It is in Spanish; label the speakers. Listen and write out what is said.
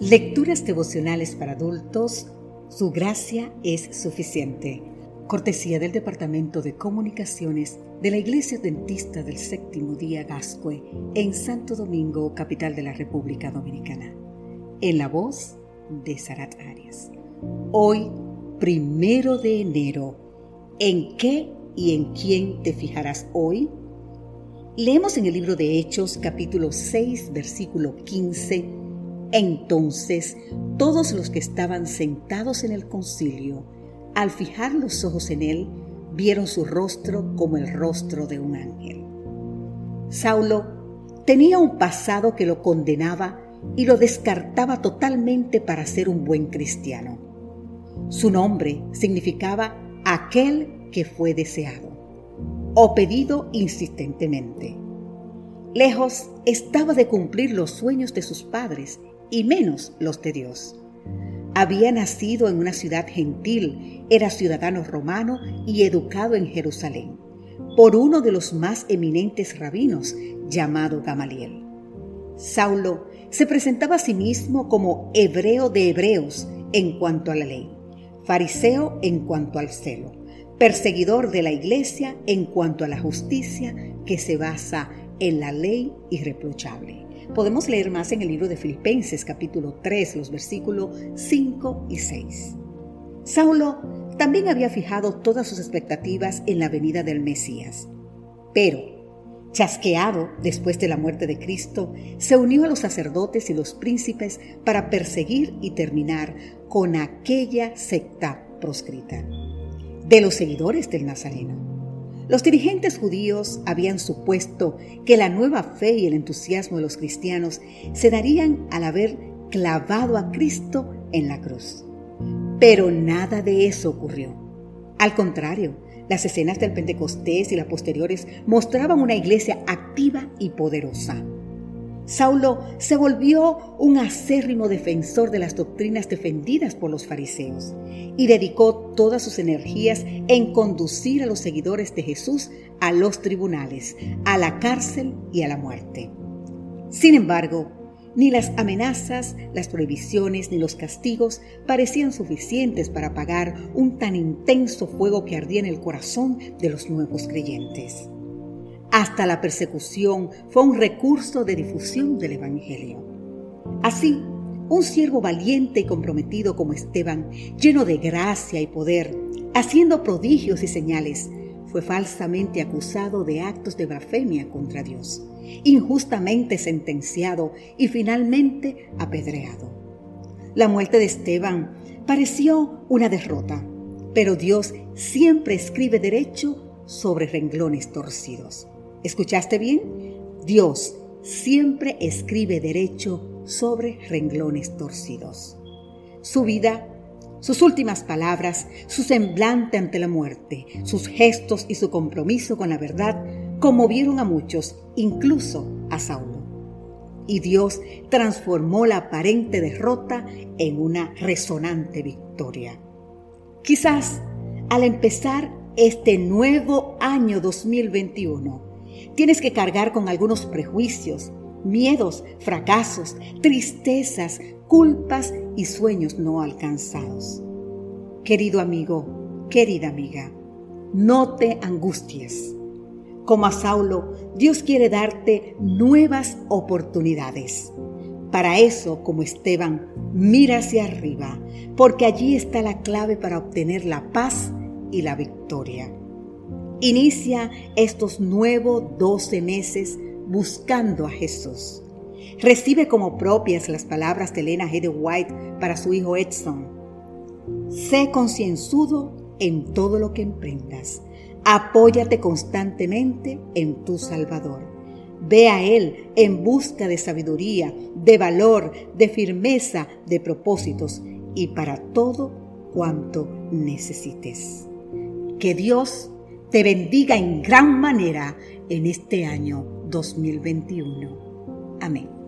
Speaker 1: Lecturas devocionales para adultos, su gracia es suficiente. Cortesía del Departamento de Comunicaciones de la Iglesia Dentista del Séptimo Día Gascue en Santo Domingo, capital de la República Dominicana. En la voz de Sarat Arias. Hoy, primero de enero, ¿en qué y en quién te fijarás hoy? Leemos en el libro de Hechos capítulo 6 versículo 15 entonces todos los que estaban sentados en el concilio, al fijar los ojos en él, vieron su rostro como el rostro de un ángel. Saulo tenía un pasado que lo condenaba y lo descartaba totalmente para ser un buen cristiano. Su nombre significaba aquel que fue deseado o pedido insistentemente. Lejos estaba de cumplir los sueños de sus padres y menos los de Dios. Había nacido en una ciudad gentil, era ciudadano romano y educado en Jerusalén por uno de los más eminentes rabinos llamado Gamaliel. Saulo se presentaba a sí mismo como hebreo de hebreos en cuanto a la ley, fariseo en cuanto al celo, perseguidor de la iglesia en cuanto a la justicia que se basa en la ley irreprochable. Podemos leer más en el libro de Filipenses capítulo 3, los versículos 5 y 6. Saulo también había fijado todas sus expectativas en la venida del Mesías, pero, chasqueado después de la muerte de Cristo, se unió a los sacerdotes y los príncipes para perseguir y terminar con aquella secta proscrita de los seguidores del Nazareno. Los dirigentes judíos habían supuesto que la nueva fe y el entusiasmo de los cristianos se darían al haber clavado a Cristo en la cruz. Pero nada de eso ocurrió. Al contrario, las escenas del Pentecostés y las posteriores mostraban una iglesia activa y poderosa. Saulo se volvió un acérrimo defensor de las doctrinas defendidas por los fariseos y dedicó todas sus energías en conducir a los seguidores de Jesús a los tribunales, a la cárcel y a la muerte. Sin embargo, ni las amenazas, las prohibiciones ni los castigos parecían suficientes para apagar un tan intenso fuego que ardía en el corazón de los nuevos creyentes. Hasta la persecución fue un recurso de difusión del Evangelio. Así, un siervo valiente y comprometido como Esteban, lleno de gracia y poder, haciendo prodigios y señales, fue falsamente acusado de actos de blasfemia contra Dios, injustamente sentenciado y finalmente apedreado. La muerte de Esteban pareció una derrota, pero Dios siempre escribe derecho sobre renglones torcidos. ¿Escuchaste bien? Dios siempre escribe derecho sobre renglones torcidos. Su vida, sus últimas palabras, su semblante ante la muerte, sus gestos y su compromiso con la verdad conmovieron a muchos, incluso a Saulo. Y Dios transformó la aparente derrota en una resonante victoria. Quizás al empezar este nuevo año 2021, Tienes que cargar con algunos prejuicios, miedos, fracasos, tristezas, culpas y sueños no alcanzados. Querido amigo, querida amiga, no te angusties. Como a Saulo, Dios quiere darte nuevas oportunidades. Para eso, como Esteban, mira hacia arriba, porque allí está la clave para obtener la paz y la victoria. Inicia estos nuevos 12 meses buscando a Jesús. Recibe como propias las palabras de Elena G. de White para su hijo Edson. Sé concienzudo en todo lo que emprendas. Apóyate constantemente en tu Salvador. Ve a Él en busca de sabiduría, de valor, de firmeza, de propósitos y para todo cuanto necesites. Que Dios te bendiga en gran manera en este año 2021. Amén.